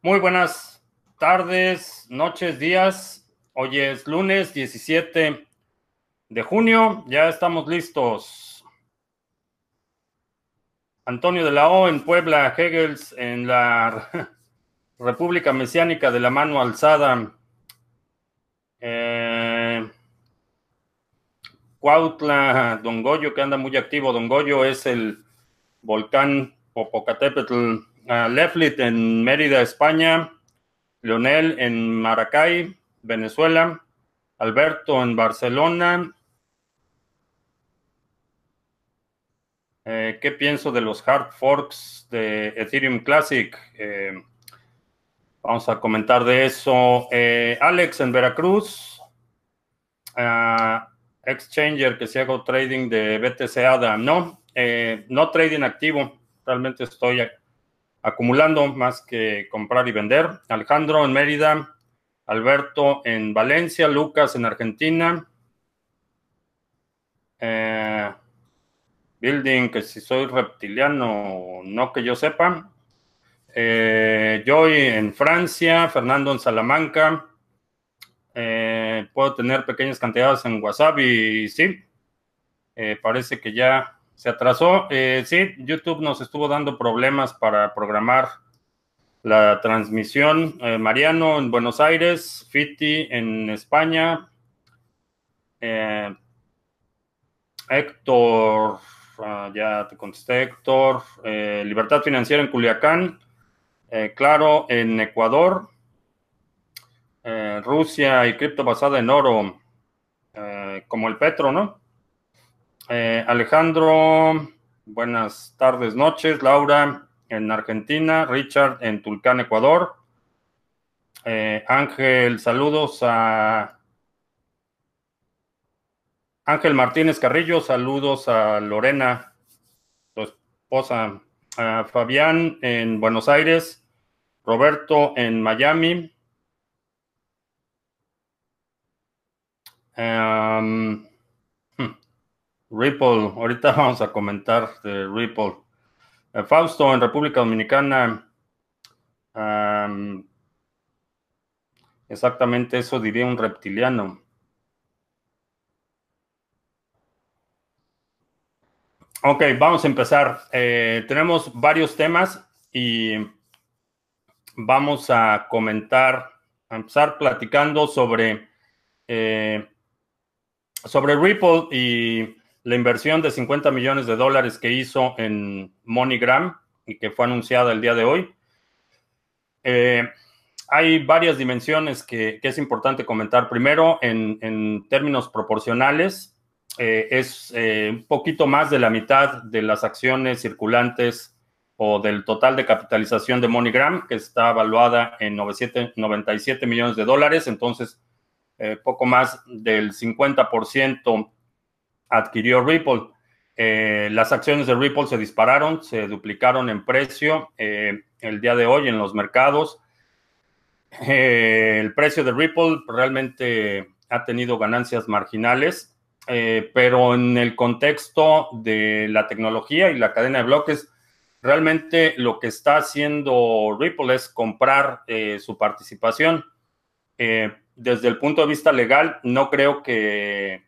Muy buenas tardes, noches, días. Hoy es lunes 17 de junio. Ya estamos listos. Antonio de la O en Puebla, Hegels en la República Mesiánica de la Mano Alzada. Eh, Cuautla, Don Goyo, que anda muy activo. Don Goyo es el volcán Popocatépetl Leflit en Mérida, España, Leonel en Maracay, Venezuela, Alberto en Barcelona. Eh, ¿Qué pienso de los hard forks de Ethereum Classic? Eh, vamos a comentar de eso. Eh, Alex en Veracruz. Uh, Exchanger que se hago trading de BTC ADA. No, no trading activo. Realmente estoy acumulando más que comprar y vender. Alejandro en Mérida, Alberto en Valencia, Lucas en Argentina. Eh, building, que si soy reptiliano, no que yo sepa. Eh, Joy en Francia, Fernando en Salamanca. Eh, puedo tener pequeñas cantidades en WhatsApp y sí, parece que ya se atrasó. Eh, sí, YouTube nos estuvo dando problemas para programar la transmisión. Eh, Mariano en Buenos Aires, Fiti en España, eh, Héctor, ah, ya te contesté, Héctor, Libertad Financiera en Culiacán, Claro en Ecuador, Rusia y cripto basada en oro, como el Petro, ¿no? Eh, Alejandro, buenas tardes, noches. Laura en Argentina, Richard en Tulcán, Ecuador. Eh, Ángel, saludos a Ángel Martínez Carrillo, saludos a Lorena, tu esposa, a Fabián en Buenos Aires, Roberto en Miami. Um, Ripple, ahorita vamos a comentar de Ripple. Eh, Fausto en República Dominicana. exactamente eso diría un reptiliano. Ok, vamos a empezar. Eh, tenemos varios temas y vamos a comentar, a empezar platicando sobre, eh, sobre Ripple y la inversión de 50 millones de dólares que hizo en MoneyGram y que fue anunciada el día de hoy. Eh, hay varias dimensiones que, es importante comentar. Primero, en, términos proporcionales, eh, es eh, un poquito más de la mitad de las acciones circulantes o del total de capitalización de MoneyGram, que está evaluada en 97 millones de dólares. Entonces, poco más del 50% adquirió Ripple. Eh, las acciones de Ripple se dispararon, se duplicaron en precio eh, el día de hoy en los mercados. Eh, el precio de Ripple realmente ha tenido ganancias marginales, pero en el contexto de la tecnología y la cadena de bloques, realmente lo que está haciendo Ripple es comprar su participación. desde el punto de vista legal, no creo que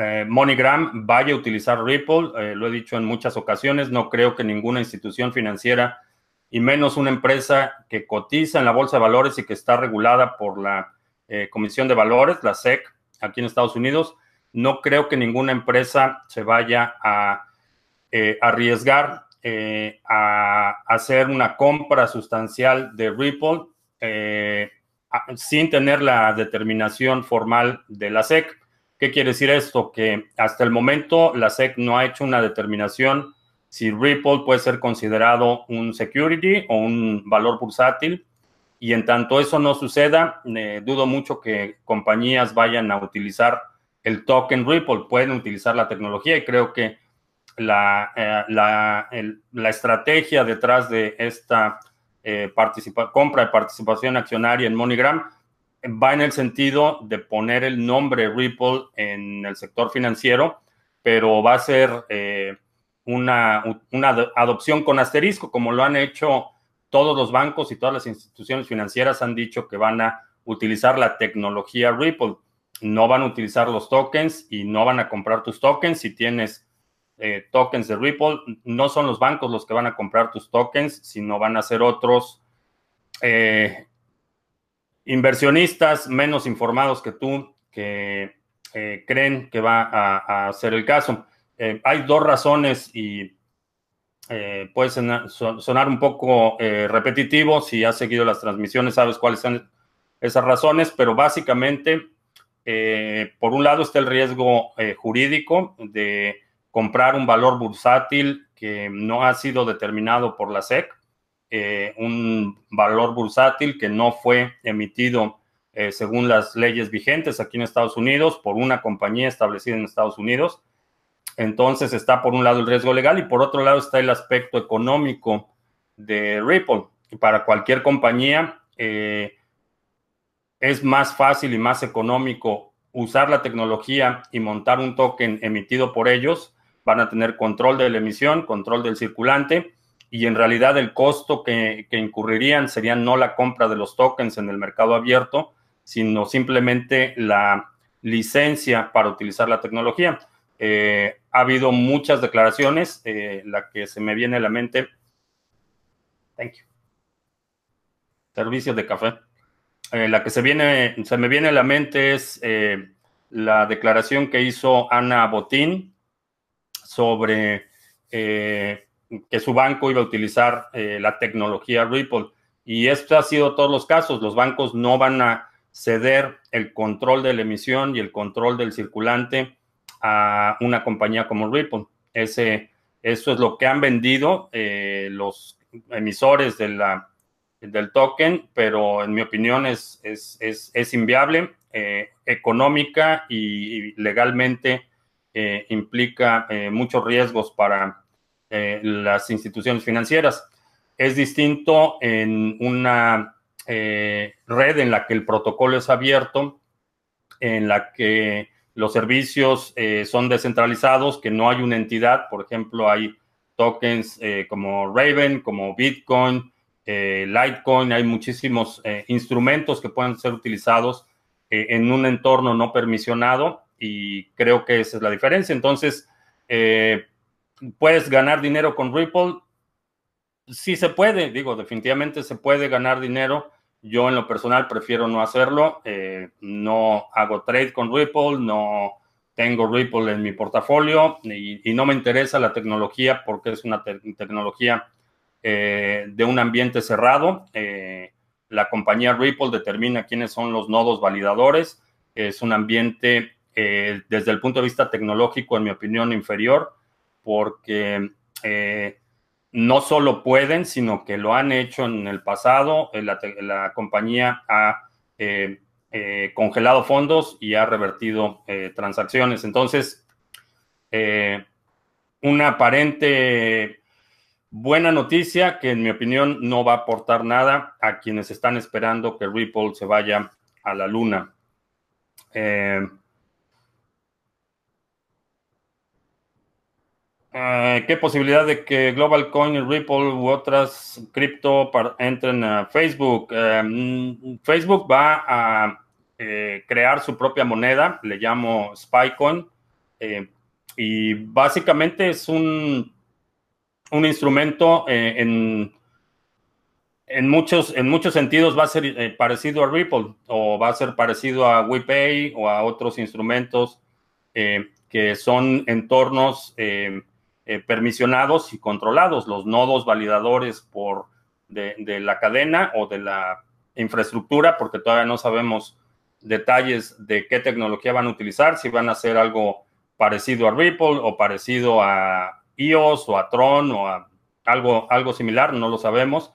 eh, MoneyGram vaya a utilizar Ripple, eh, lo he dicho en muchas ocasiones, no creo que ninguna institución financiera y menos una empresa que cotiza en la bolsa de valores y que está regulada por la eh, Comisión de Valores, la SEC, aquí en Estados Unidos, no creo que ninguna empresa se vaya a arriesgar a hacer una compra sustancial de Ripple sin tener la determinación formal de la SEC. ¿Qué quiere decir esto? Que hasta el momento la SEC no ha hecho una determinación si Ripple puede ser considerado un security o un valor bursátil. Y en tanto eso no suceda, eh, dudo mucho que compañías vayan a utilizar el token Ripple, pueden utilizar la tecnología y creo que la, eh, la, estrategia detrás de esta eh, compra de participación accionaria en MoneyGram va en el sentido de poner el nombre Ripple en el sector financiero, pero va a ser eh, una, adopción con asterisco, como lo han hecho todos los bancos y todas las instituciones financieras han dicho que van a utilizar la tecnología Ripple. No van a utilizar los tokens y no van a comprar tus tokens. Si tienes eh, tokens de Ripple, no son los bancos los que van a comprar tus tokens, sino van a ser otros eh, inversionistas menos informados que tú que eh, creen que va a, ser el caso. hay dos razones y puede sonar, un poco repetitivo. Si has seguido las transmisiones, sabes cuáles son esas razones, pero básicamente, por un lado está el riesgo jurídico de comprar un valor bursátil que no ha sido determinado por la SEC, eh, un valor bursátil que no fue emitido eh, según las leyes vigentes aquí en Estados Unidos por una compañía establecida en Estados Unidos. Entonces está por un lado el riesgo legal y por otro lado está el aspecto económico de Ripple. Para cualquier compañía eh, es más fácil y más económico usar la tecnología y montar un token emitido por ellos van a tener control de la emisión, control del circulante y en realidad el costo que, incurrirían sería no la compra de los tokens en el mercado abierto, sino simplemente la licencia para utilizar la tecnología. Eh, ha habido muchas declaraciones, eh, la que se me viene a la mente, thank you, servicio de café, eh, la que se, viene, se me viene a la mente es la declaración que hizo Ana Botín, sobre que su banco iba a utilizar eh, la tecnología Ripple. Y esto ha sido todos los casos. Los bancos no van a ceder el control de la emisión y el control del circulante a una compañía como Ripple. Ese, eso es lo que han vendido eh, los emisores de la, del token, pero en mi opinión es, es, es, inviable, económica y legalmente eh, implica eh, muchos riesgos para eh, las instituciones financieras. Es distinto en una red en la que el protocolo es abierto, en la que los servicios son descentralizados, que no hay una entidad, por ejemplo, hay tokens como Raven, como Bitcoin, Litecoin, hay muchísimos instrumentos que pueden ser utilizados en un entorno no permisionado y creo que esa es la diferencia. Entonces, eh, ¿puedes ganar dinero con Ripple? Sí se puede, digo, definitivamente se puede ganar dinero. Yo en lo personal prefiero no hacerlo. Eh, no hago trade con Ripple, no tengo Ripple en mi portafolio y, no me interesa la tecnología porque es una tecnología eh, de un ambiente cerrado. la compañía Ripple determina quiénes son los nodos validadores. Es un ambiente eh, desde el punto de vista tecnológico, en mi opinión, inferior, porque eh, no solo pueden, sino que lo han hecho en el pasado. Eh, la, compañía ha congelado fondos y ha revertido transacciones. Entonces, una aparente buena noticia que en mi opinión no va a aportar nada a quienes están esperando que Ripple se vaya a la luna. Eh, ¿Qué posibilidad de que Global Coin, Ripple u otras cripto entren a Facebook? Eh, mm, Facebook va a eh, crear su propia moneda, le llamo SpyCoin, y básicamente es un, un instrumento en, en, muchos, en muchos sentidos va a ser parecido a Ripple o va a ser parecido a WePay o a otros instrumentos que son entornos eh, permisionados y controlados, los nodos validadores por de, la cadena o de la infraestructura, porque todavía no sabemos detalles de qué tecnología van a utilizar, si van a hacer algo parecido a Ripple o parecido a EOS o a Tron o a algo, algo similar, no lo sabemos,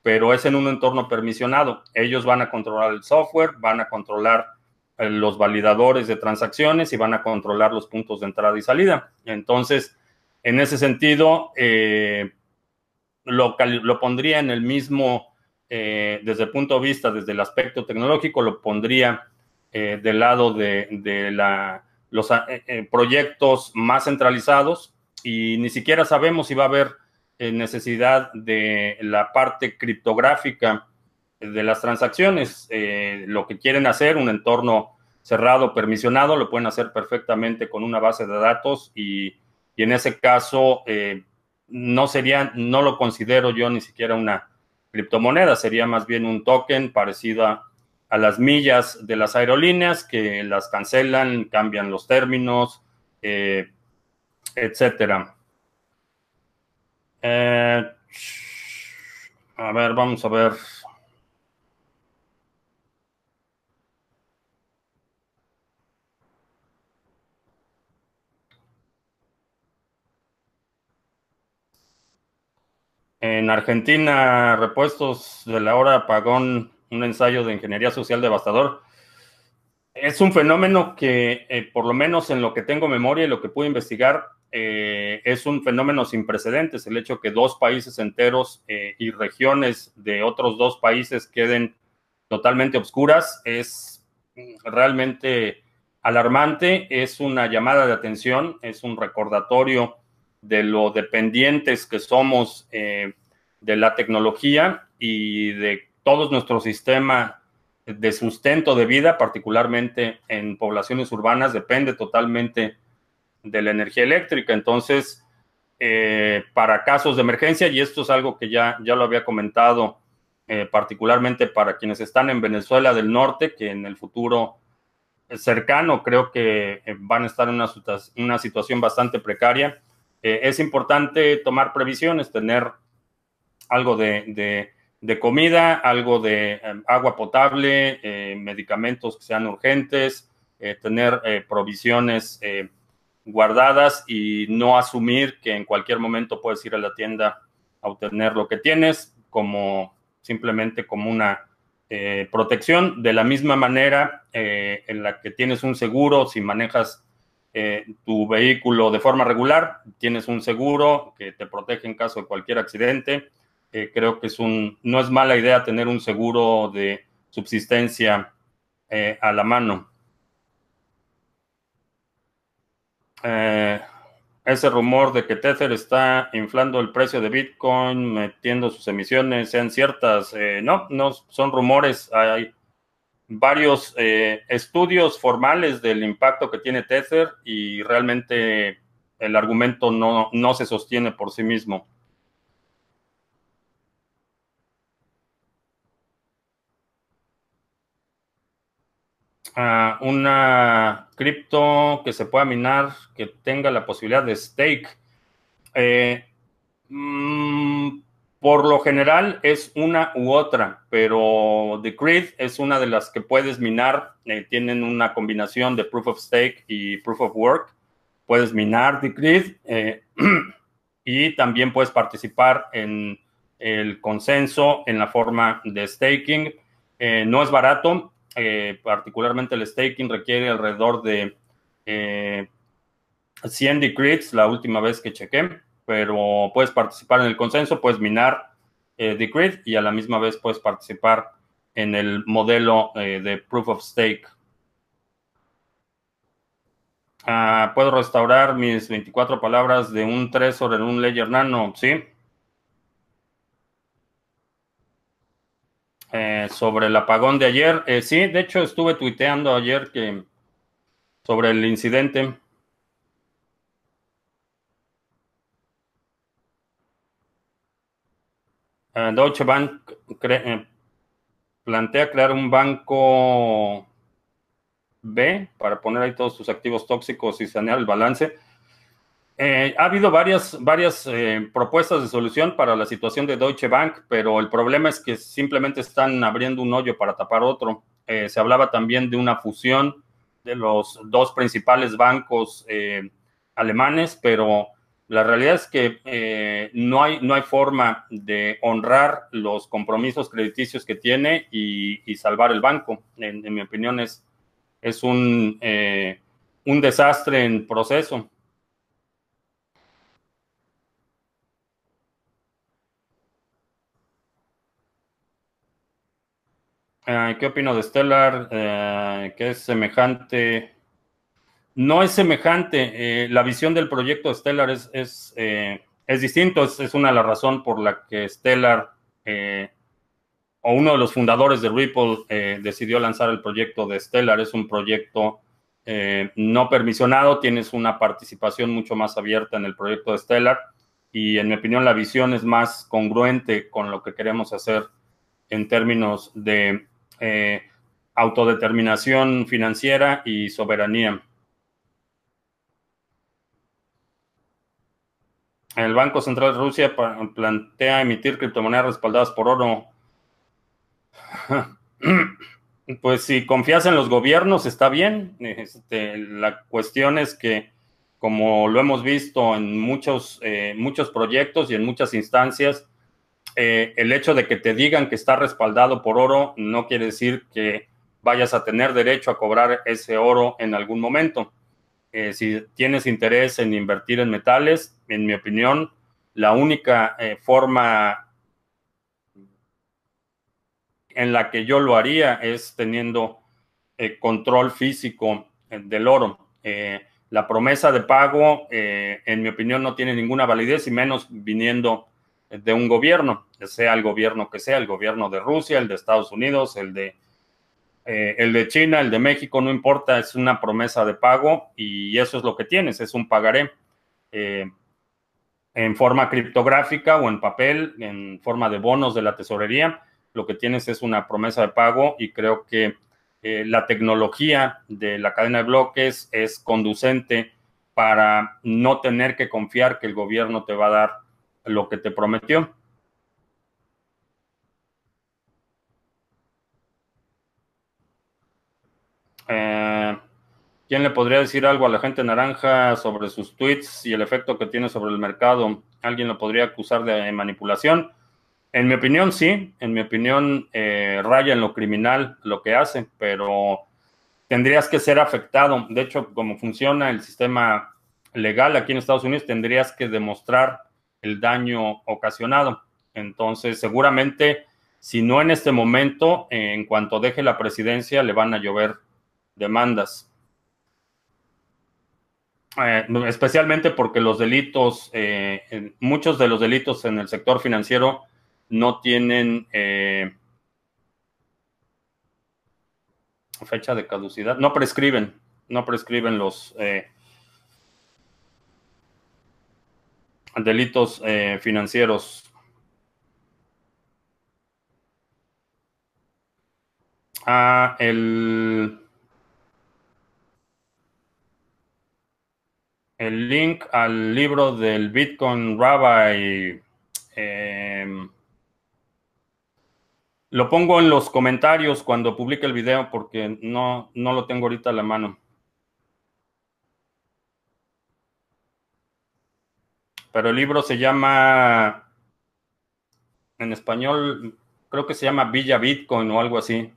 pero es en un entorno permisionado. Ellos van a controlar el software, van a controlar eh, los validadores de transacciones y van a controlar los puntos de entrada y salida. Entonces, en ese sentido, eh, lo, pondría en el mismo, eh, desde el punto de vista, desde el aspecto tecnológico, lo pondría eh, del lado de, la, los proyectos más centralizados y ni siquiera sabemos si va a haber necesidad de la parte criptográfica de las transacciones. lo que quieren hacer, un entorno cerrado, permisionado, lo pueden hacer perfectamente con una base de datos y, en ese caso no sería, no lo considero yo ni siquiera una criptomoneda, sería más bien un token parecido a, las millas de las aerolíneas que las cancelan, cambian los términos, eh, etcétera. Eh, a ver, vamos a ver. En Argentina, repuestos de la hora apagón, un ensayo de ingeniería social devastador. Es un fenómeno que, eh, por lo menos en lo que tengo memoria y lo que pude investigar, eh, es un fenómeno sin precedentes. El hecho que dos países enteros eh, y regiones de otros dos países queden totalmente obscuras es realmente alarmante. Es una llamada de atención, es un recordatorio de lo dependientes que somos eh, de la tecnología y de todo nuestro sistema de sustento de vida, particularmente en poblaciones urbanas, depende totalmente de la energía eléctrica. Entonces, eh, para casos de emergencia, y esto es algo que ya, ya lo había comentado, eh, particularmente para quienes están en Venezuela del Norte, que en el futuro cercano creo que van a estar en una, una situación bastante precaria eh, es importante tomar previsiones, tener algo de, comida, algo de em, agua potable, eh, medicamentos que sean urgentes, eh, tener provisiones guardadas y no asumir que en cualquier momento puedes ir a la tienda a obtener lo que tienes como simplemente como una protección. De la misma manera en la que tienes un seguro si manejas eh, tu vehículo de forma regular, tienes un seguro que te protege en caso de cualquier accidente. Eh, creo que es un, no es mala idea tener un seguro de subsistencia eh, a la mano. ese rumor de que Tether está inflando el precio de Bitcoin, metiendo sus emisiones, sean ciertas. no, no son rumores. Hay, varios eh, estudios formales del impacto que tiene Tether y realmente el argumento no, se sostiene por sí mismo. Ah, una cripto que se pueda minar, que tenga la posibilidad de stake. Eh, mm, por lo general es una u otra, pero The es una de las que puedes minar. Eh, tienen una combinación de Proof of Stake y Proof of Work. Puedes minar The Grid eh, y también puedes participar en el consenso en la forma de staking. Eh, no es barato, particularmente el staking requiere alrededor de 100 decrets la última vez que chequé pero puedes participar en el consenso, puedes minar eh, y a la misma vez puedes participar en el modelo eh, de Proof of Stake. Ah, ¿Puedo restaurar mis 24 palabras de un Trezor en un Ledger Nano? Sí. Eh, sobre el apagón de ayer. Eh, sí, de hecho estuve tuiteando ayer que sobre el incidente. Eh, Deutsche Bank eh, plantea crear un banco B para poner ahí todos sus activos tóxicos y sanear el balance. Eh, ha habido varias, varias propuestas de solución para la situación de Deutsche Bank, pero el problema es que simplemente están abriendo un hoyo para tapar otro. se hablaba también de una fusión de los dos principales bancos alemanes, pero la realidad es que eh, no, hay, no hay forma de honrar los compromisos crediticios que tiene y, salvar el banco. En, mi opinión es, es un, eh, un desastre en proceso. Eh, ¿Qué opino de Stellar? que es semejante no es semejante. Eh, la visión del proyecto Stellar es, es, eh, es distinto, es, una de las razones por la que Stellar o uno de los fundadores de Ripple decidió lanzar el proyecto de Stellar. Es un proyecto no permisionado, tienes una participación mucho más abierta en el proyecto de Stellar y en mi opinión la visión es más congruente con lo que queremos hacer en términos de eh, autodeterminación financiera y soberanía. El Banco Central de Rusia plantea emitir criptomonedas respaldadas por oro. Pues si confías en los gobiernos, está bien. Este, la cuestión es que como lo hemos visto en muchos, eh, muchos proyectos y en muchas instancias, eh, el hecho de que te digan que está respaldado por oro no quiere decir que vayas a tener derecho a cobrar ese oro en algún momento. Eh, si tienes interés en invertir en metales, en mi opinión, la única forma en la que yo lo haría es teniendo control físico del oro. La promesa de pago, eh, en mi opinión, no tiene ninguna validez y menos viniendo de un gobierno, sea el gobierno que sea, el gobierno de Rusia, el de Estados Unidos, el de, eh, el de China, el de México, no importa, es una promesa de pago y eso es lo que tienes, es un pagaré eh, en forma criptográfica o en papel, en forma de bonos de la tesorería. Lo que tienes es una promesa de pago y creo que eh, la tecnología de la cadena de bloques es conducente para no tener que confiar que el gobierno te va a dar lo que te prometió. Eh, ¿Quién le podría decir algo a la gente naranja sobre sus tweets y el efecto que tiene sobre el mercado? ¿Alguien lo podría acusar de manipulación? En mi opinión, sí. En mi opinión, eh, raya en lo criminal lo que hace, pero tendrías que ser afectado. De hecho, como funciona el sistema legal aquí en Estados Unidos, tendrías que demostrar el daño ocasionado. Entonces, seguramente, si no en este momento, en cuanto deje la presidencia, le van a llover demandas. Eh, especialmente porque los delitos, eh, muchos de los delitos en el sector financiero no tienen eh, fecha de caducidad, no prescriben, no prescriben los eh, delitos financieros. Ah, el, el link al libro del Bitcoin Rabbi. Lo pongo en los comentarios cuando publique el video porque no, no lo tengo ahorita a la mano. Pero el libro se llama, en español, creo que se llama Villa Bitcoin o algo así.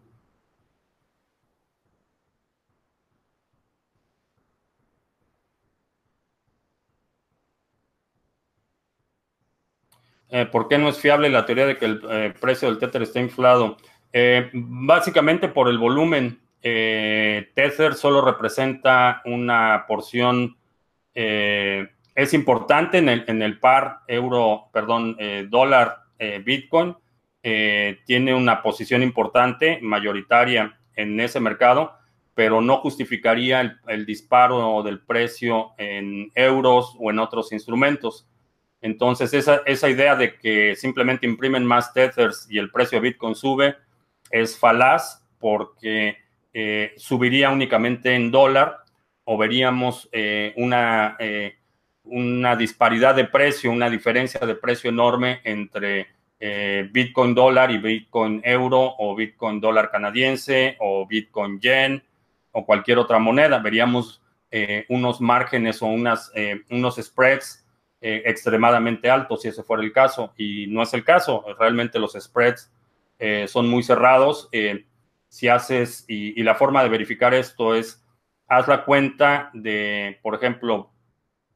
Eh, ¿Por qué no es fiable la teoría de que el eh, precio del Tether está inflado? Eh, básicamente por el volumen. Tether solo representa una porción, es importante en el, en el par euro, perdón, dólar Bitcoin. tiene una posición importante, mayoritaria en ese mercado, pero no justificaría el disparo del precio en euros o en otros instrumentos. Entonces, esa, idea de que simplemente imprimen más tethers y el precio de Bitcoin sube es falaz porque eh, subiría únicamente en dólar o veríamos eh, una, eh, una disparidad de precio, una diferencia de precio enorme entre Bitcoin dólar y Bitcoin euro o Bitcoin dólar canadiense o Bitcoin yen o cualquier otra moneda. Veríamos unos márgenes o unas, unos spreads eh, extremadamente alto si ese fuera el caso, y no es el caso. Realmente los spreads eh, son muy cerrados. Eh, si haces, y, la forma de verificar esto es, haz la cuenta de, por ejemplo,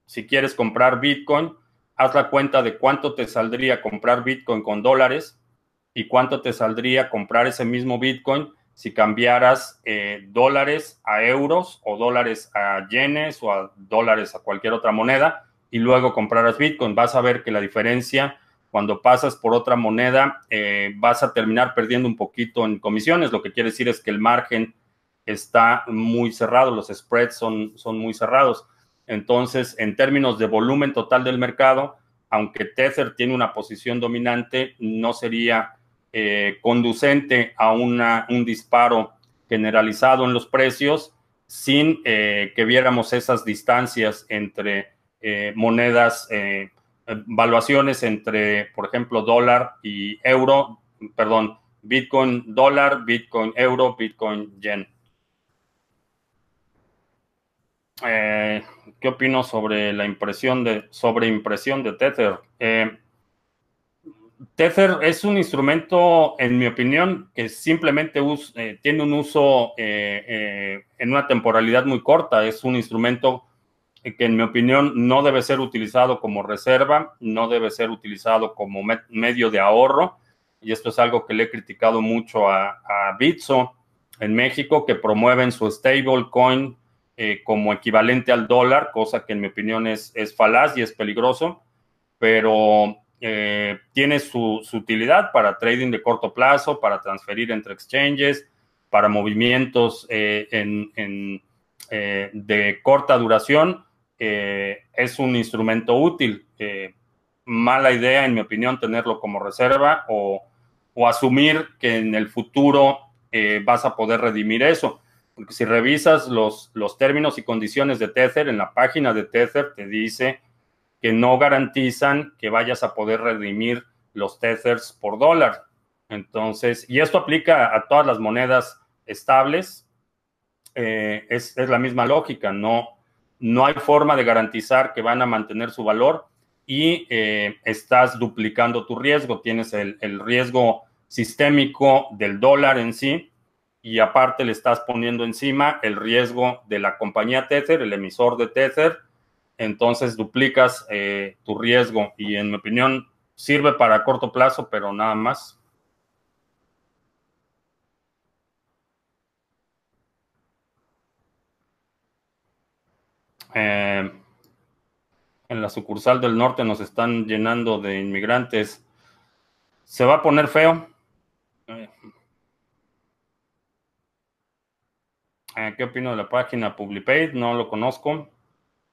si quieres comprar Bitcoin, haz la cuenta de cuánto te saldría comprar Bitcoin con dólares y cuánto te saldría comprar ese mismo Bitcoin si cambiaras dólares a euros o dólares a yenes o a dólares a cualquier otra moneda y luego compraras Bitcoin. Vas a ver que la diferencia cuando pasas por otra moneda eh, vas a terminar perdiendo un poquito en comisiones. Lo que quiere decir es que el margen está muy cerrado, los spreads son, son muy cerrados. Entonces, en términos de volumen total del mercado, aunque Tether tiene una posición dominante, no sería eh, conducente a una, un disparo generalizado en los precios sin eh, que viéramos esas distancias entre eh, monedas, valuaciones entre, por ejemplo, dólar y euro, perdón, Bitcoin dólar, Bitcoin euro, Bitcoin yen. ¿Qué opino sobre la impresión de sobreimpresión de Tether? Tether es un instrumento, en mi opinión, que simplemente eh, tiene un uso eh, eh, en una temporalidad muy corta. Es un instrumento que, en mi opinión, no debe ser utilizado como reserva, no debe ser utilizado como medio de ahorro. Y esto es algo que le he criticado mucho a, a Bitso en México, que promueven su stablecoin como equivalente al dólar, cosa que en mi opinión es, es falaz y es peligroso. Pero eh, tiene su, utilidad para trading de corto plazo, para transferir entre exchanges, para movimientos eh, en, eh, de corta duración. Es un instrumento útil. mala idea, en mi opinión, tenerlo como reserva o, o asumir que en el futuro vas a poder redimir eso. Porque si revisas los, los términos y condiciones de Tether, en la página de Tether te dice que no garantizan que vayas a poder redimir los tethers por dólar. Entonces, y esto aplica a todas las monedas estables. Eh, es, la misma lógica, no, no hay forma de garantizar que van a mantener su valor y eh, estás duplicando tu riesgo. Tienes el, riesgo sistémico del dólar en sí y aparte le estás poniendo encima el riesgo de la compañía Tether, el emisor de Tether, entonces duplicas eh, tu riesgo y en mi opinión sirve para corto plazo, pero nada más. Eh, en la sucursal del norte nos están llenando de inmigrantes. ¿Se va a poner feo? Eh, ¿Qué opino de la página PubliPaid? No lo conozco.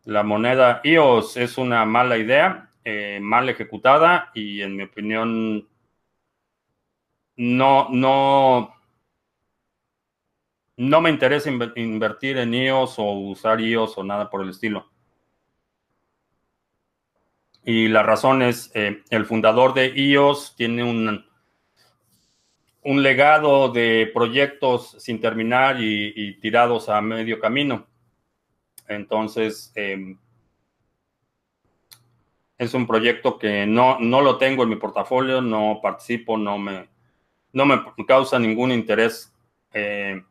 La moneda EOS es una mala idea, eh, mal ejecutada y en mi opinión no, no, no me interesa invertir en EOS o usar EOS o nada por el estilo. Y la razón es, eh, el fundador de EOS tiene un, un legado de proyectos sin terminar y tirados a medio camino. Entonces, em, es un proyecto que no, no lo tengo en mi portafolio, no participo, no me, no me causa ningún interés. Eh,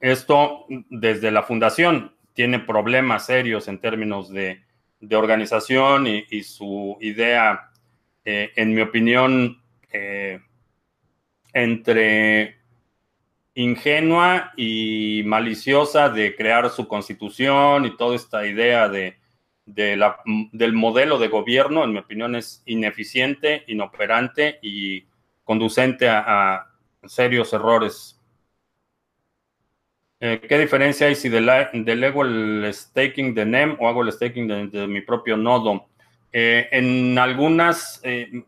esto desde la fundación tiene problemas serios en términos de, organización y, su idea, eh, en mi opinión, eh, entre ingenua y maliciosa de crear su constitución y toda esta idea de, la, del modelo de gobierno, en mi opinión, es ineficiente, inoperante y conducente a, serios errores. Eh, ¿Qué diferencia hay si delego el staking de NEM o hago el staking de, mi propio nodo? Eh, en algunas, eh,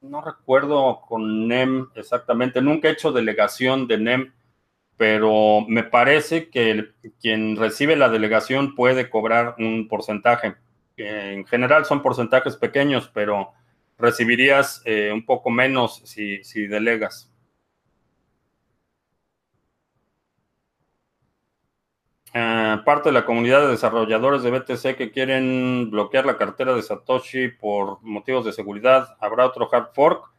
no recuerdo con NEM exactamente, nunca he hecho delegación de NEM pero me parece que quien recibe la delegación puede cobrar un porcentaje. En general son porcentajes pequeños, pero recibirías un poco menos si, delegas. Eh, parte de la comunidad de desarrolladores de BTC que quieren bloquear la cartera de Satoshi por motivos de seguridad. ¿Habrá otro hard fork?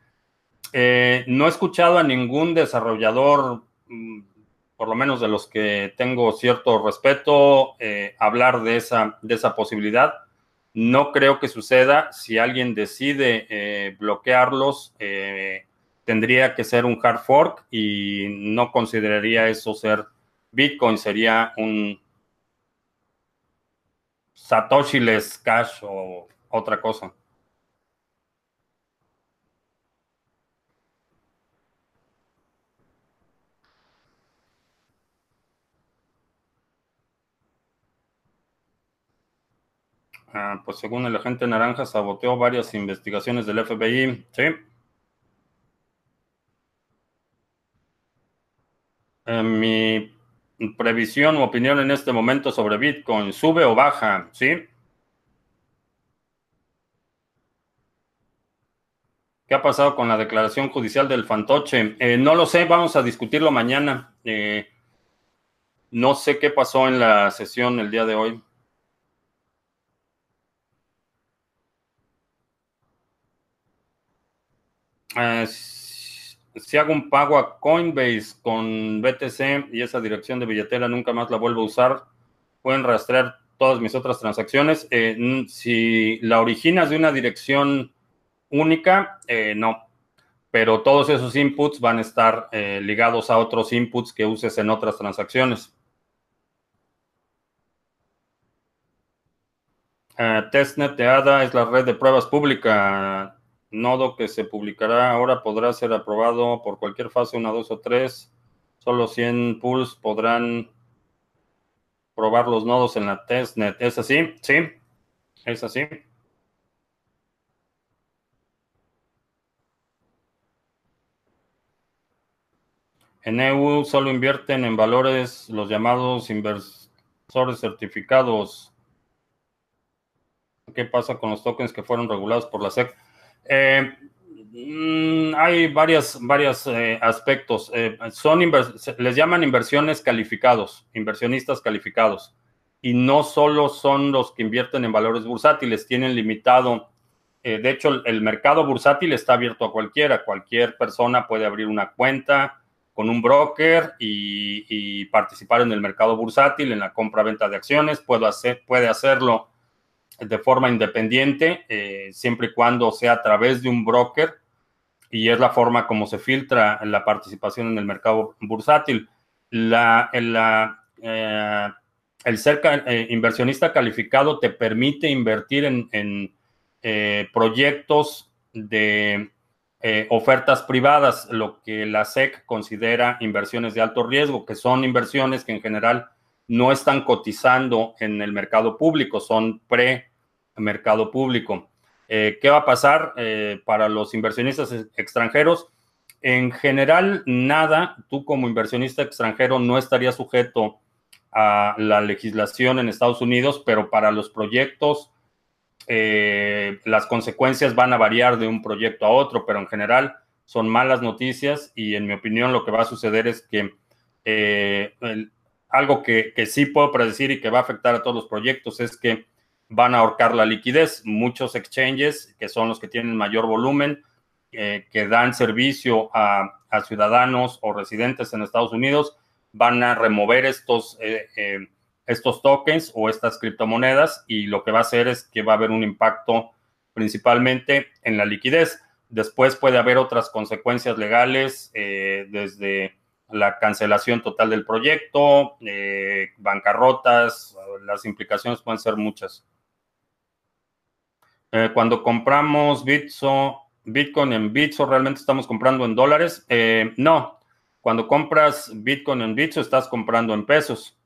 Eh, no he escuchado a ningún desarrollador mm, por lo menos de los que tengo cierto respeto, eh, hablar de esa, de esa posibilidad. No creo que suceda. Si alguien decide eh, bloquearlos, eh, tendría que ser un hard fork y no consideraría eso ser Bitcoin. Sería un, Satoshi les Cash o otra cosa. Ah, pues según el agente naranja, saboteó varias investigaciones del FBI. Sí. mi previsión u opinión en este momento sobre Bitcoin, ¿sube o baja? ¿Sí? ¿Qué ha pasado con la declaración judicial del fantoche? Eh, no lo sé, vamos a discutirlo mañana. Eh, no sé qué pasó en la sesión el día de hoy. Eh, si hago un pago a Coinbase con BTC y esa dirección de billetera nunca más la vuelvo a usar, pueden rastrear todas mis otras transacciones. Eh, si la originas de una dirección única, eh, no. Pero todos esos inputs van a estar ligados a otros inputs que uses en otras transacciones. Testnet de ADA es la red de pruebas pública nodo que se publicará ahora podrá ser aprobado por cualquier fase 1, 2 o 3. Solo 100 pools podrán probar los nodos en la testnet. ¿Es así? Sí, es así. En EU solo invierten en valores los llamados inversores certificados. ¿Qué pasa con los tokens que fueron regulados por la SEC? Eh, mm, hay varios varios eh, aspectos. Eh, son les llaman inversiones calificados, inversionistas calificados. Y no solo son los que invierten en valores bursátiles, tienen limitado. de hecho, el, mercado bursátil está abierto a cualquiera. Cualquier persona puede abrir una cuenta con un broker y, participar en el mercado bursátil, en la compra-venta de acciones. Puede, hacer, puede hacerlo de forma independiente, eh, siempre y cuando sea a través de un broker, y es la forma como se filtra la participación en el mercado bursátil. La, eh, el ser eh, inversionista calificado te permite invertir en, proyectos de ofertas privadas, lo que la SEC considera inversiones de alto riesgo, que son inversiones que en general no están cotizando en el mercado público, son pre-mercado público. Eh, ¿Qué va a pasar eh, para los inversionistas extranjeros? En general, nada, tú como inversionista extranjero no estarías sujeto a la legislación en Estados Unidos, pero para los proyectos, eh, las consecuencias van a variar de un proyecto a otro, pero en general son malas noticias y en mi opinión lo que va a suceder es que algo que, sí puedo predecir y que va a afectar a todos los proyectos es que van a ahorcar la liquidez. Muchos exchanges, que son los que tienen mayor volumen, eh, que dan servicio a, ciudadanos o residentes en Estados Unidos, van a remover estos, eh, eh, estos tokens o estas criptomonedas y lo que va a hacer es que va a haber un impacto principalmente en la liquidez. Después puede haber otras consecuencias legales desde la cancelación total del proyecto, bancarrotas, las implicaciones pueden ser muchas. Eh, cuando compramos Bitso, Bitcoin en Bitso, ¿realmente estamos comprando en dólares? Eh, no, cuando compras Bitcoin en Bitso estás comprando en pesos.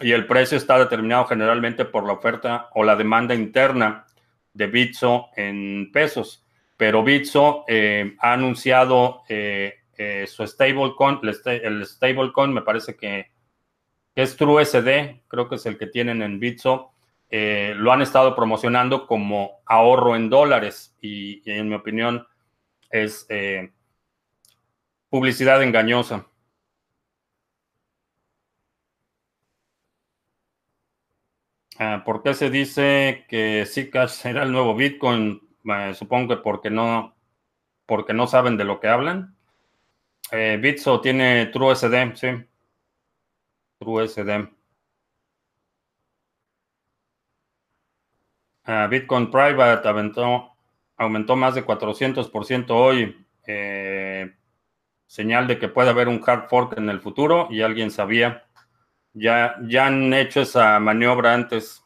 y el precio está determinado generalmente por la oferta o la demanda interna de Bitso en pesos pero Bitso eh, ha anunciado eh, eh, su stablecoin, el stablecoin me parece que, es TrueSD, creo que es el que tienen en Bitso, lo han estado promocionando como ahorro en dólares y, en mi opinión es publicidad engañosa. Ah, ¿Por qué se dice que Zcash será el nuevo Bitcoin? supongo que porque no, porque no saben de lo que hablan. Eh, Bitso tiene TrueSD, sí. TrueSD. Uh, Bitcoin Private aventó, aumentó más de 400% hoy. Eh, señal de que puede haber un hard fork en el futuro y alguien sabía. Ya, ya han hecho esa maniobra antes.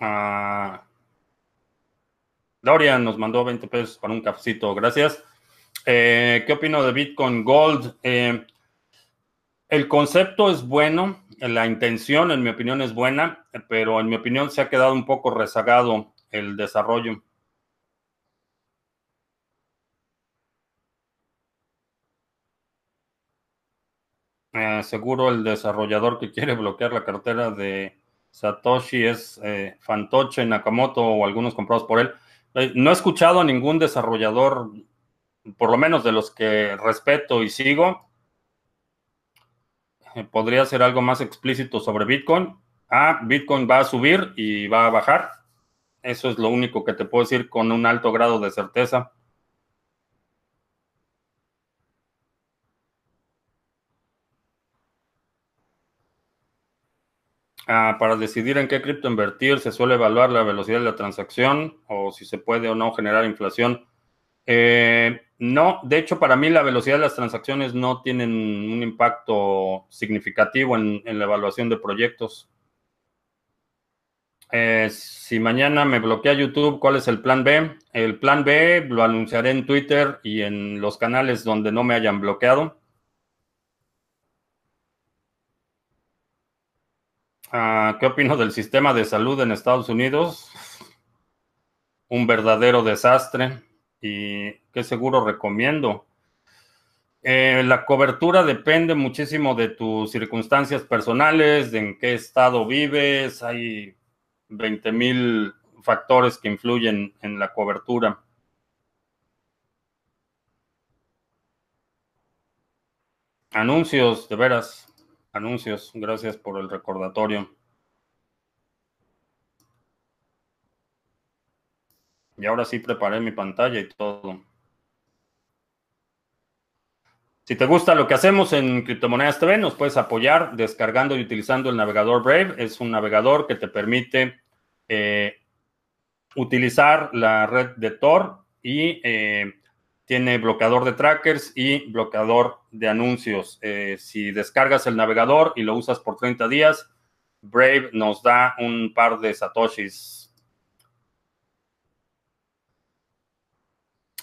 Ah, Dorian nos mandó 20 pesos para un cafecito, gracias. Eh, ¿Qué opino de Bitcoin Gold? Eh, el concepto es bueno, la intención, en mi opinión, es buena, pero en mi opinión se ha quedado un poco rezagado el desarrollo. Eh, seguro el desarrollador que quiere bloquear la cartera de Satoshi es Fantoche Nakamoto o algunos comprados por él. Eh, no he escuchado a ningún desarrollador, por lo menos de los que respeto y sigo. Eh, podría ser algo más explícito sobre Bitcoin. Ah, Bitcoin va a subir y va a bajar. Eso es lo único que te puedo decir con un alto grado de certeza. Ah, para decidir en qué cripto invertir, se suele evaluar la velocidad de la transacción o si se puede o no generar inflación. Eh, no, de hecho, para mí la velocidad de las transacciones no tienen un impacto significativo en, la evaluación de proyectos. Eh, si mañana me bloquea YouTube, ¿cuál es el plan B? El plan B lo anunciaré en Twitter y en los canales donde no me hayan bloqueado. Ah, ¿Qué opino del sistema de salud en Estados Unidos? Un verdadero desastre y qué seguro recomiendo. Eh, la cobertura depende muchísimo de tus circunstancias personales, de en qué estado vives. Hay 20 mil factores que influyen en la cobertura. Anuncios, de veras anuncios. Gracias por el recordatorio. Y ahora sí preparé mi pantalla y todo. Si te gusta lo que hacemos en Criptomonedas TV, nos puedes apoyar descargando y utilizando el navegador Brave. Es un navegador que te permite eh, utilizar la red de Tor y eh, tiene bloqueador de trackers y bloqueador de anuncios. Eh, si descargas el navegador y lo usas por 30 días, Brave nos da un par de satoshis.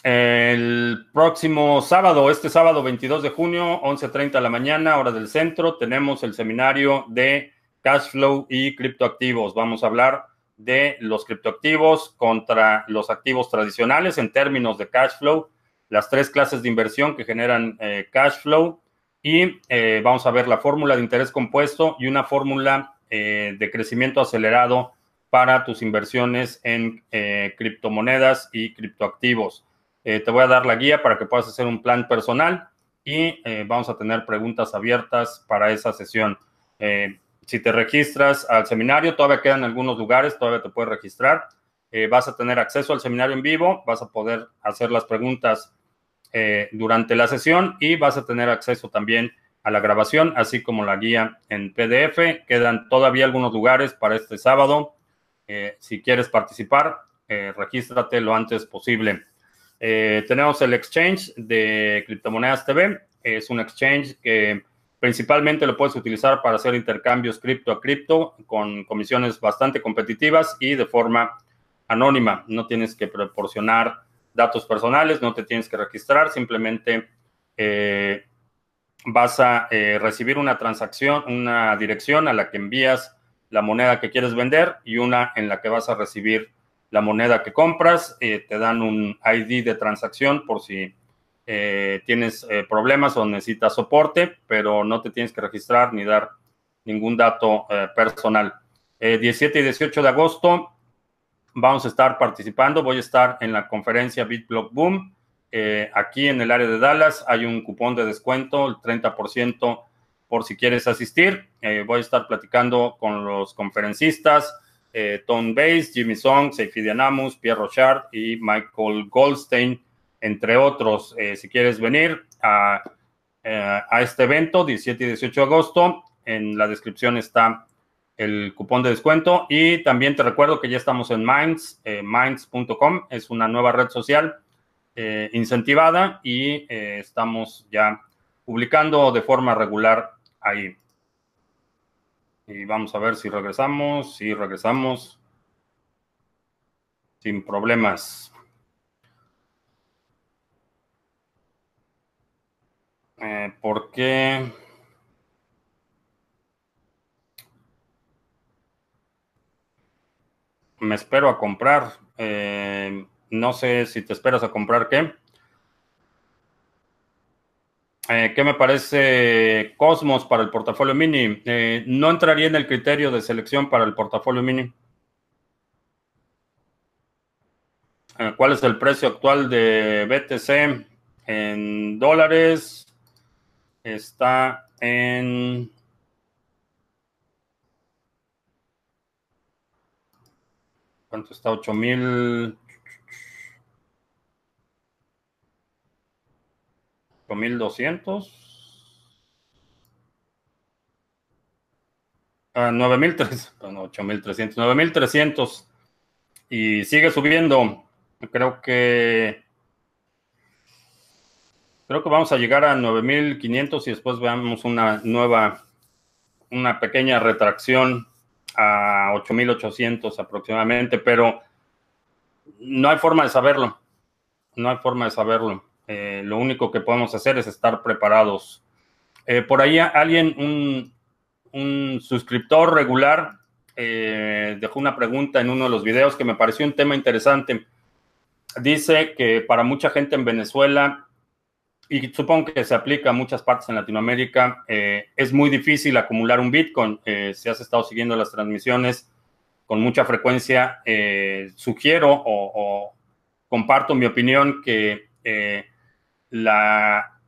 El próximo sábado, este sábado 22 de junio, 11.30 de la mañana, hora del centro, tenemos el seminario de cash flow y criptoactivos. Vamos a hablar de los criptoactivos contra los activos tradicionales en términos de cash flow las tres clases de inversión que generan eh, cash flow y eh, vamos a ver la fórmula de interés compuesto y una fórmula eh, de crecimiento acelerado para tus inversiones en criptomonedas y criptoactivos. te voy a dar la guía para que puedas hacer un plan personal y vamos a tener preguntas abiertas para esa sesión. si te registras al seminario, todavía quedan algunos lugares, todavía te puedes registrar. Vas a tener acceso al seminario en vivo, vas a poder hacer las preguntas eh, durante la sesión y vas a tener acceso también a la grabación, así como la guía en PDF. Quedan todavía algunos lugares para este sábado. Eh, si quieres participar, eh, regístrate lo antes posible. tenemos el exchange de Criptomonedas TV. Es un exchange que principalmente lo puedes utilizar para hacer intercambios cripto a cripto con comisiones bastante competitivas y de forma anónima. No tienes que proporcionar datos personales, no te tienes que registrar, simplemente eh, vas a eh, recibir una transacción, una dirección a la que envías la moneda que quieres vender y una en la que vas a recibir la moneda que compras. Eh, te dan un ID de transacción por si tienes problemas o necesitas soporte, pero no te tienes que registrar ni dar ningún dato personal. 17 y 18 de agosto vamos a estar participando. Voy a estar en la conferencia BitBlock Boom. Eh, aquí en el área de Dallas hay un cupón de descuento, el 30% por si quieres asistir. Eh, voy a estar platicando con los conferencistas, eh, Tom Bass, Jimmy Song, Seifi Anamus, Pierre Rochard y Michael Goldstein, entre otros. si quieres venir a, a, este evento, 17 y 18 de agosto, en la descripción está el cupón de descuento. Y también te recuerdo que ya estamos en Minds, eh, minds.com, es una nueva red social eh, incentivada y eh, estamos ya publicando de forma regular ahí. Y vamos a ver si regresamos, si regresamos sin problemas. ¿Por qué? Me espero a comprar. Eh, no sé si te esperas a comprar qué. Eh, ¿Qué me parece Cosmos para el portafolio mini? Eh, no entraría en el criterio de selección para el portafolio mini. ¿Cuál es el precio actual de BTC en dólares? Está en ¿Cuánto está? 8000. 8200. Ah, 9300. No, 8300. 9300. Y sigue subiendo. Creo que. Creo que vamos a llegar a 9500 y después veamos una nueva. Una pequeña retracción a 8.800 aproximadamente, pero no hay forma de saberlo. No hay forma de saberlo. Eh, lo único que podemos hacer es estar preparados. Eh, por ahí alguien, un, un suscriptor regular, eh, dejó una pregunta en uno de los videos que me pareció un tema interesante. Dice que para mucha gente en Venezuela y supongo que se aplica a muchas partes en Latinoamérica, eh, es muy difícil acumular un Bitcoin. Eh, si has estado siguiendo las transmisiones con mucha frecuencia, eh, sugiero o, comparto mi opinión que la,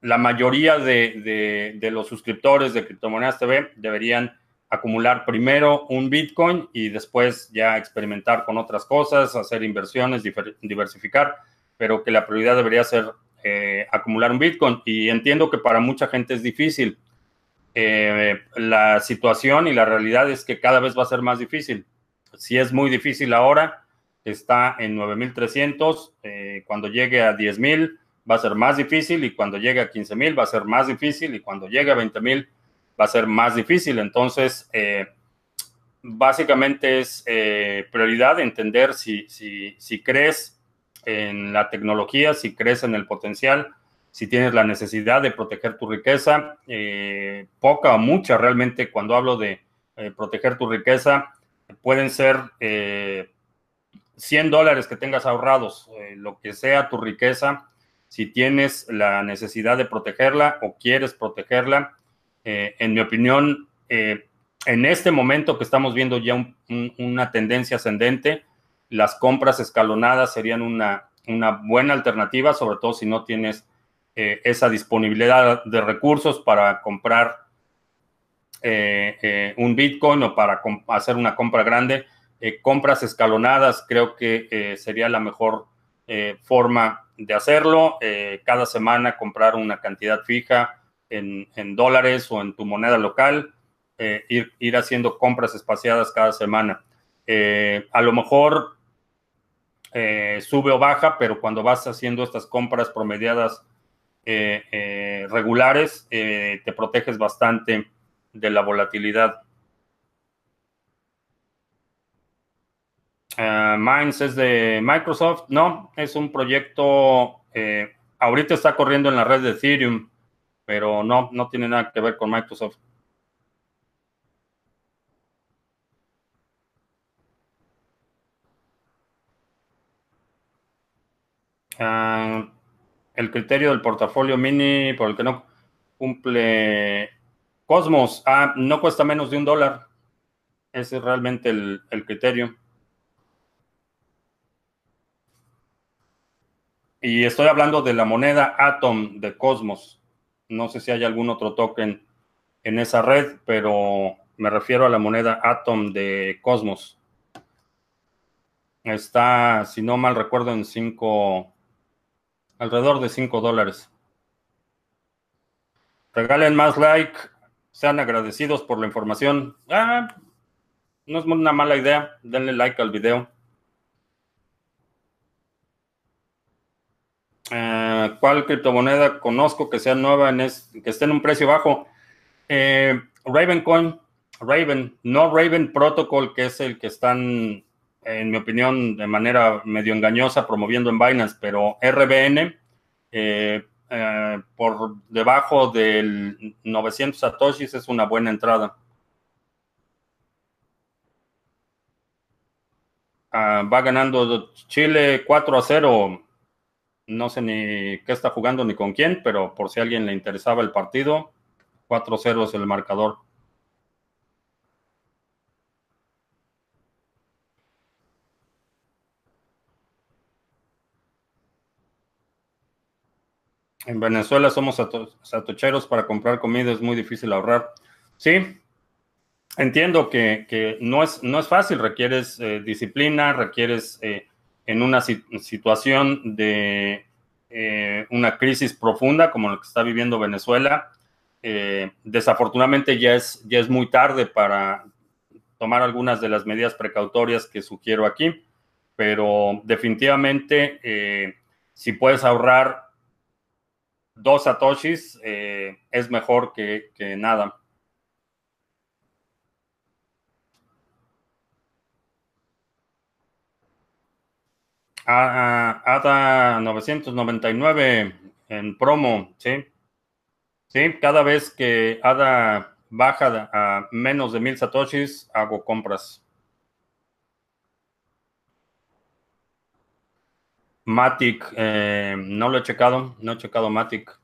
la, mayoría de, de, los suscriptores de Criptomonedas TV deberían acumular primero un Bitcoin y después ya experimentar con otras cosas, hacer inversiones, diversificar, pero que la prioridad debería ser eh, acumular un Bitcoin. Y entiendo que para mucha gente es difícil. Eh, la situación y la realidad es que cada vez va a ser más difícil. Si es muy difícil ahora, está en 9.300. Eh, cuando llegue a 10.000 va a ser más difícil y cuando llegue a 15.000 va a ser más difícil y cuando llegue a 20.000 va a ser más difícil. Entonces, básicamente es prioridad entender si, si, si crees en la tecnología, si crees en el potencial, si tienes la necesidad de proteger tu riqueza, eh, poca o mucha realmente cuando hablo de eh, proteger tu riqueza, pueden ser 100 eh, dólares que tengas ahorrados, lo que sea tu riqueza, si tienes la necesidad de protegerla o quieres protegerla, en mi opinión, en este momento que estamos viendo ya una tendencia ascendente, las compras escalonadas serían una, buena alternativa, sobre todo si no tienes eh, esa disponibilidad de recursos para comprar eh, eh, un Bitcoin o para hacer una compra grande. compras escalonadas creo que sería la mejor forma de hacerlo. cada semana comprar una cantidad fija en, dólares o en tu moneda local, ir, ir, haciendo compras espaciadas cada semana. a lo mejor eh, sube o baja, pero cuando vas haciendo estas compras promediadas eh, eh, regulares, te proteges bastante de la volatilidad. Mines es de Microsoft. No, es un proyecto, ahorita está corriendo en la red de Ethereum, pero no, no tiene nada que ver con Microsoft. El criterio del portafolio mini por el que no cumple Cosmos, ah, no cuesta menos de un dólar. Ese es realmente el, criterio. Y estoy hablando de la moneda Atom de Cosmos. No sé si hay algún otro token en esa red, pero me refiero a la moneda Atom de Cosmos. Está, si no mal recuerdo, en 5 alrededor de 5 dólares. Regalen más like, sean agradecidos por la información. Ah, no es una mala idea. Denle like al video. Eh, ¿Cuál criptomoneda conozco que sea nueva, en que esté en un precio bajo? Eh, Ravencoin, Raven, no Raven Protocol, que es el que están, en mi opinión, de manera medio engañosa promoviendo en Binance, pero RBN, eh, por debajo del 900 satoshis es una buena entrada. Ah, va ganando Chile 4 a 0 no sé ni qué está jugando ni con quién, pero por si a alguien le interesaba el partido, 4-0 es el marcador. En Venezuela somos satocheros para comprar comida, es muy difícil ahorrar. Sí, entiendo que, no, es, no es fácil, requieres eh, disciplina, requieres eh, en una situación de eh, una crisis profunda como la que está viviendo Venezuela. Eh, desafortunadamente ya es, ya es muy tarde para tomar algunas de las medidas precautorias que sugiero aquí, pero definitivamente eh, si puedes ahorrar dos satoshis es mejor que nada. ADA 999 en promo, ¿sí? Sí, cada vez que ADA baja a menos de mil satoshis, hago compras. Matic, eh, no lo he checado, no he checado Matic.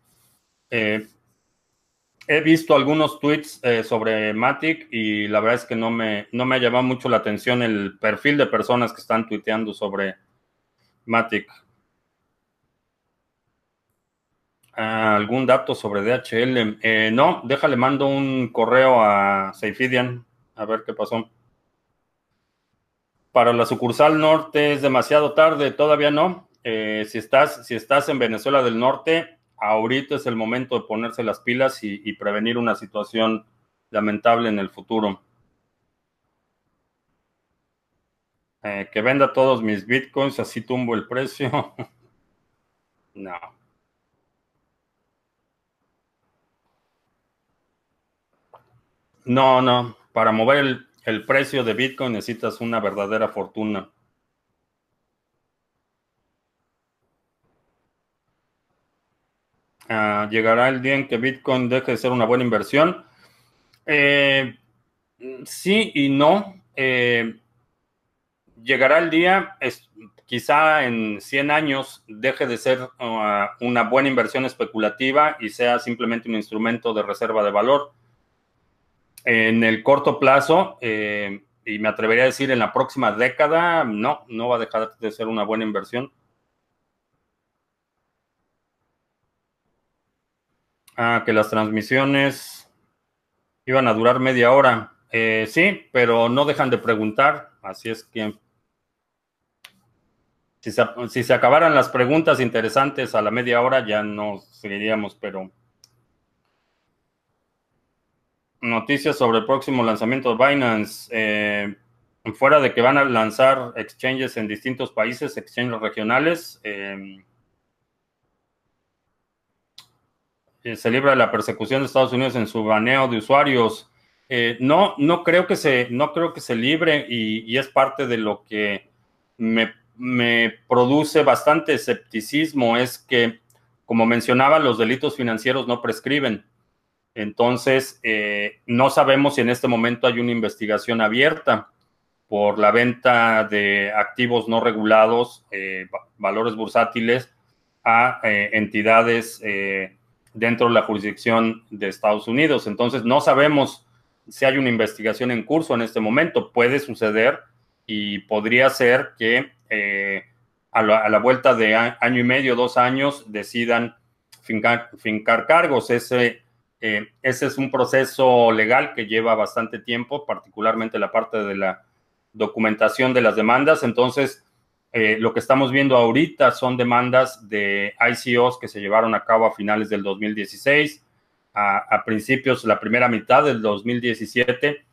Eh, he visto algunos tweets eh, sobre Matic y la verdad es que no me, no me ha llamado mucho la atención el perfil de personas que están tuiteando sobre Matic. ¿Algún dato sobre DHL? No, déjale, mando un correo a Seifidian a ver qué pasó. Para la sucursal norte es demasiado tarde, todavía no. Eh, si, estás, si estás en Venezuela del Norte, ahorita es el momento de ponerse las pilas y prevenir una situación lamentable en el futuro. Eh, que venda todos mis bitcoins, así tumbo el precio. no. No, no. Para mover el, precio de Bitcoin necesitas una verdadera fortuna. ¿Llegará el día en que Bitcoin deje de ser una buena inversión? Eh, sí y no. Eh, llegará el día, es, quizá en 100 años deje de ser uh, una buena inversión especulativa y sea simplemente un instrumento de reserva de valor. En el corto plazo, eh, y me atrevería a decir en la próxima década, no, no va a dejar de ser una buena inversión. Ah, que las transmisiones iban a durar media hora. Eh, sí, pero no dejan de preguntar, así es que si se, acabaran las preguntas interesantes a la media hora, ya no seguiríamos, pero... Noticias sobre el próximo lanzamiento de Binance. Eh, fuera de que van a lanzar exchanges en distintos países, exchanges regionales, eh, se libra la persecución de Estados Unidos en su baneo de usuarios. Eh, no, no creo que se, no creo que se libre y, es parte de lo que me me produce bastante escepticismo es que, como mencionaba, los delitos financieros no prescriben. Entonces, eh, no sabemos si en este momento hay una investigación abierta por la venta de activos no regulados, eh, valores bursátiles, a eh, entidades dentro de la jurisdicción de Estados Unidos. Entonces, no sabemos si hay una investigación en curso en este momento. Puede suceder y podría ser que eh, a, la, vuelta de año y medio, dos años, decidan fincar, fincar cargos. Ese, eh, ese es un proceso legal que lleva bastante tiempo, particularmente la parte de la documentación de las demandas. Entonces, eh, lo que estamos viendo ahorita son demandas de ICOs que se llevaron a cabo a finales del 2016, a, a principios, la primera mitad del 2017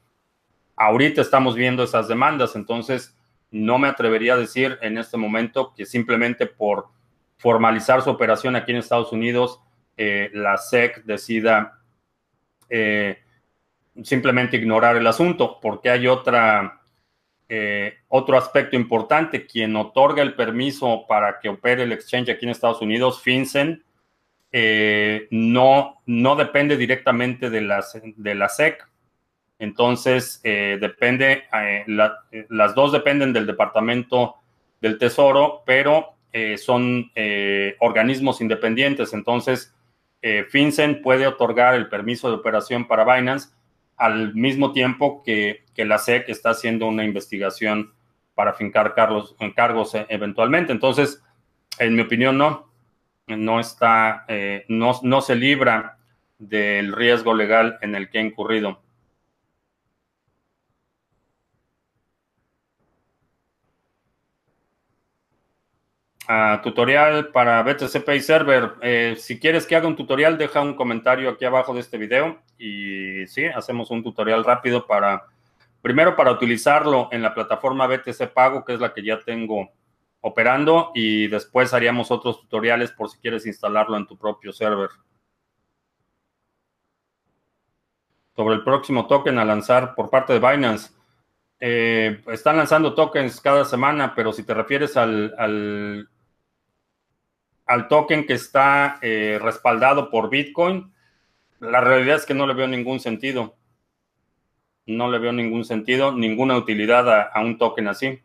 ahorita estamos viendo esas demandas, entonces no me atrevería a decir en este momento que simplemente por formalizar su operación aquí en Estados Unidos, eh, la SEC decida eh, simplemente ignorar el asunto, porque hay otra, eh, otro aspecto importante. Quien otorga el permiso para que opere el exchange aquí en Estados Unidos, FinCEN, no, no depende directamente de la, de la SEC. Entonces, depende, las dos dependen del Departamento del Tesoro, pero son organismos independientes. Entonces, eh, FinCEN puede otorgar el permiso de operación para Binance al mismo tiempo que, la SEC está haciendo una investigación para fincar cargos, cargos eh, eventualmente. Entonces, en mi opinión, no, no está, eh, no, no se libra del riesgo legal en el que ha incurrido. tutorial para BTC Pay Server. Eh, si quieres que haga un tutorial, deja un comentario aquí abajo de este video y sí, hacemos un tutorial rápido para, primero para utilizarlo en la plataforma BTC Pago, que es la que ya tengo operando, y después haríamos otros tutoriales por si quieres instalarlo en tu propio server. Sobre el próximo token a lanzar por parte de Binance. Eh, están lanzando tokens cada semana, pero si te refieres al al token que está eh, respaldado por Bitcoin, la realidad es que no le veo ningún sentido. No le veo ningún sentido, ninguna utilidad a, un token así.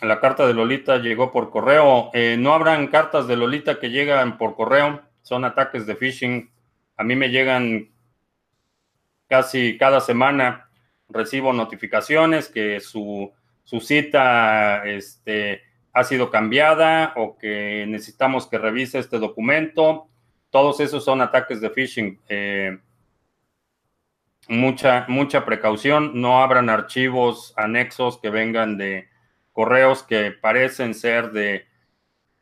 La carta de Lolita llegó por correo. Eh, no habrán cartas de Lolita que llegan por correo. Son ataques de phishing. A mí me llegan casi cada semana recibo notificaciones que su, cita este, ha sido cambiada o que necesitamos que revise este documento. Todos esos son ataques de phishing. Eh, mucha, mucha precaución. No abran archivos anexos que vengan de correos que parecen ser de,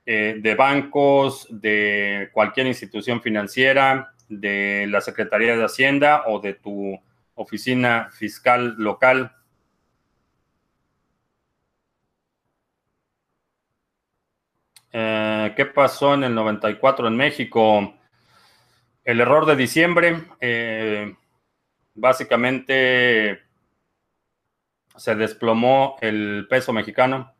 eh, de bancos, de cualquier institución financiera, de la Secretaría de Hacienda o de tu oficina fiscal local. Eh, ¿Qué pasó en el 94 en México? El error de diciembre, eh, básicamente se desplomó el peso mexicano.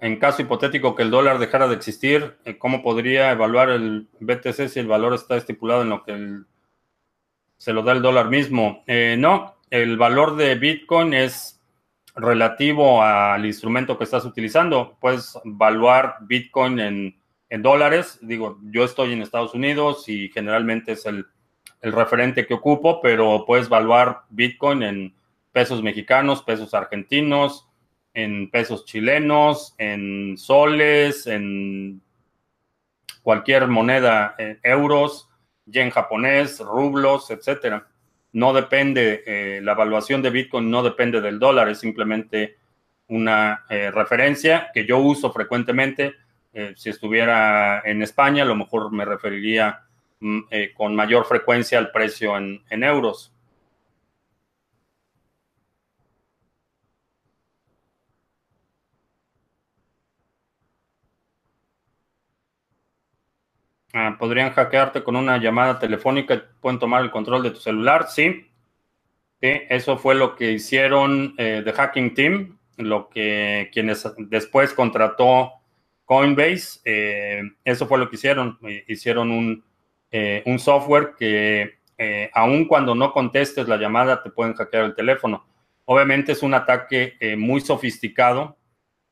en caso hipotético que el dólar dejara de existir, eh, ¿cómo podría evaluar el BTC si el valor está estipulado en lo que se lo da el dólar mismo? Eh, no, el valor de Bitcoin es relativo al instrumento que estás utilizando. Puedes evaluar Bitcoin en, dólares. Digo, yo estoy en Estados Unidos y generalmente es el, referente que ocupo, pero puedes evaluar Bitcoin en pesos mexicanos, pesos argentinos, en pesos chilenos, en soles, en cualquier moneda, eh, euros, yen japonés, rublos, etcétera. No depende, eh, la evaluación de Bitcoin no depende del dólar, es simplemente una eh, referencia que yo uso frecuentemente. si estuviera en España, a lo mejor me referiría mm, con mayor frecuencia al precio en euros. Ah, podrían hackearte con una llamada telefónica, pueden tomar el control de tu celular, sí. eso fue lo que hicieron eh, The Hacking Team, lo que quienes después contrató Coinbase, eh, eso fue lo que hicieron. Eh, hicieron un, un software que aun cuando no contestes la llamada te pueden hackear el teléfono. Obviamente es un ataque muy sofisticado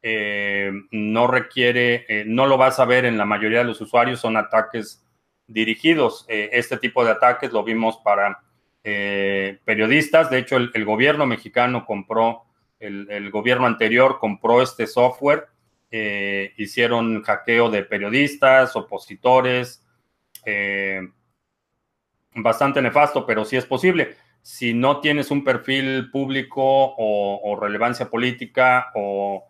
eh, no requiere, eh, no lo vas a ver en la mayoría de los usuarios, son ataques dirigidos. Eh, este tipo de ataques lo vimos para periodistas. De hecho, el, gobierno mexicano compró, el, gobierno anterior compró este software. hicieron hackeo de periodistas, opositores. bastante nefasto, pero sí es posible. Si no tienes un perfil público o relevancia política o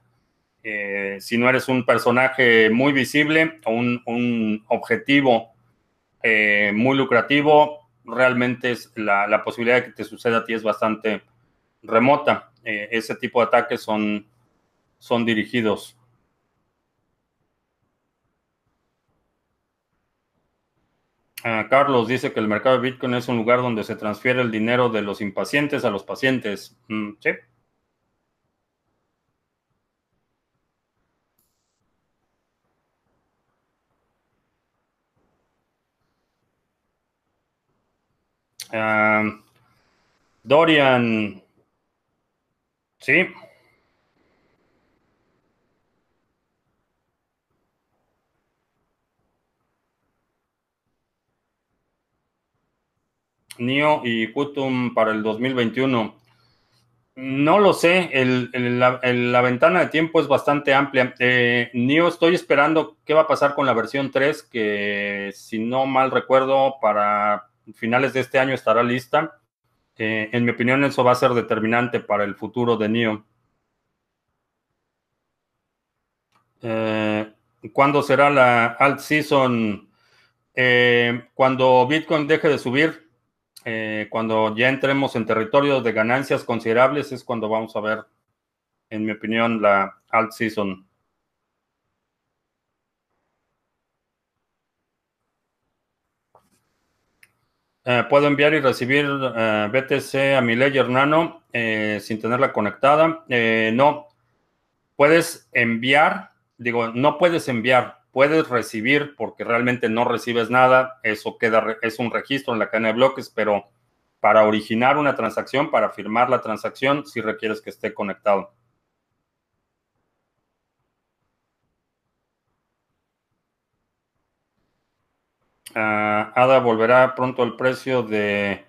si no eres un personaje muy visible o un, objetivo muy lucrativo, realmente la, posibilidad de que te suceda a ti es bastante remota. ese tipo de ataques son, son dirigidos. Ah, Carlos dice que el mercado de Bitcoin es un lugar donde se transfiere el dinero de los impacientes a los pacientes. Mm, sí. Ah, Dorian. Sí. NIO y Kutum para el 2021. No lo sé, la, ventana de tiempo es bastante amplia. Eh, NIO estoy esperando qué va a pasar con la versión 3, que si no mal recuerdo, para finales de este año estará lista. Eh, en mi opinión, eso va a ser determinante para el futuro de NIO. Eh, ¿Cuándo será la alt season? cuando Bitcoin deje de subir, eh, cuando ya entremos en territorio de ganancias considerables es cuando vamos a ver, en mi opinión, la alt season. Eh, puedo enviar y recibir eh, BTC a mi Ledger Nano sin tenerla conectada. no, puedes enviar, digo, no puedes enviar, puedes recibir porque realmente no recibes nada, eso queda, es un registro en la cadena de bloques, pero para originar una transacción, para firmar la transacción, si requieres que esté conectado. Uh, ADA volverá pronto al precio de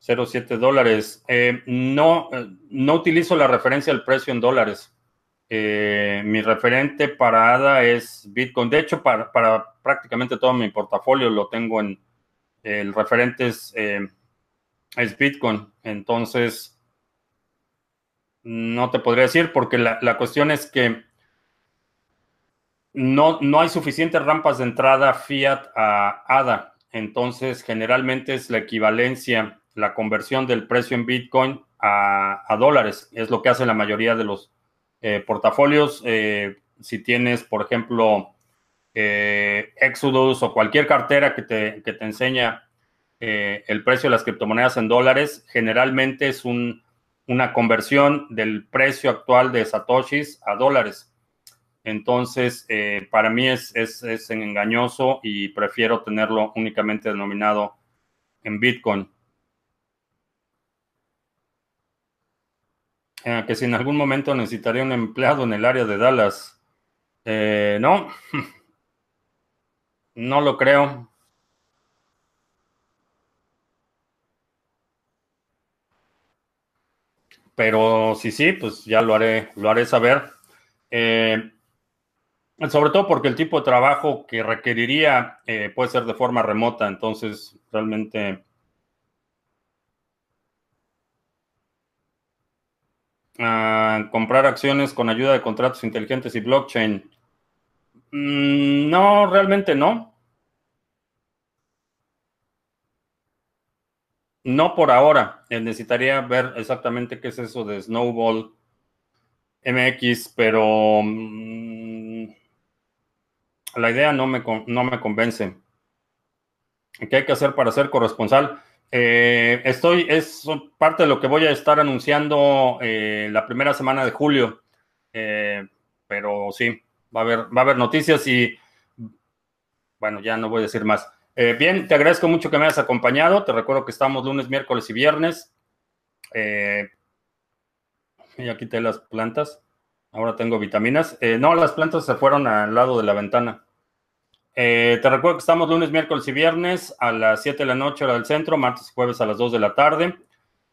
0,7 dólares. Eh, no, eh, no utilizo la referencia del precio en dólares. Eh, mi referente para ADA es Bitcoin. De hecho, para, prácticamente todo mi portafolio lo tengo en el referente es, Bitcoin. Entonces, no te podría decir porque la, cuestión es que no, no hay suficientes rampas de entrada fiat a ADA. Entonces, generalmente es la equivalencia, la conversión del precio en Bitcoin a, dólares. Es lo que hace la mayoría de los eh, portafolios, eh, si tienes, por ejemplo, eh, Exodus o cualquier cartera que te, que te enseña el precio de las criptomonedas en dólares, generalmente es un, una conversión del precio actual de Satoshis a dólares. Entonces, para mí es, es, es engañoso y prefiero tenerlo únicamente denominado en Bitcoin. Eh, que si en algún momento necesitaría un empleado en el área de Dallas. Eh, no, no lo creo. Pero si sí, pues ya lo haré, lo haré saber. Eh, sobre todo porque el tipo de trabajo que requeriría puede ser de forma remota, entonces realmente comprar acciones con ayuda de contratos inteligentes y blockchain. Mm, no, realmente no. No por ahora. Eh, necesitaría ver exactamente qué es eso de Snowball MX, pero mm, la idea no me, no me convence. ¿Qué hay que hacer para ser corresponsal? Eh, estoy, es parte de lo que voy a estar anunciando eh, la primera semana de julio. Eh, pero sí, va a haber, va a haber noticias y bueno, ya no voy a decir más. bien, te agradezco mucho que me hayas acompañado. Te recuerdo que estamos lunes, miércoles y viernes. ya quité las plantas. Ahora tengo vitaminas. no, las plantas se fueron al lado de la ventana. Eh, te recuerdo que estamos lunes, miércoles y viernes a las 7 de la noche hora del centro, martes y jueves a las 2 de la tarde.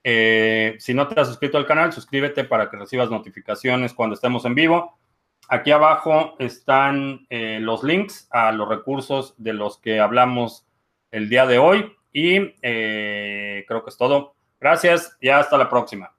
Eh, si no te has suscrito al canal, suscríbete para que recibas notificaciones cuando estemos en vivo. Aquí abajo están eh, los links a los recursos de los que hablamos el día de hoy y creo que es todo. Gracias y hasta la próxima.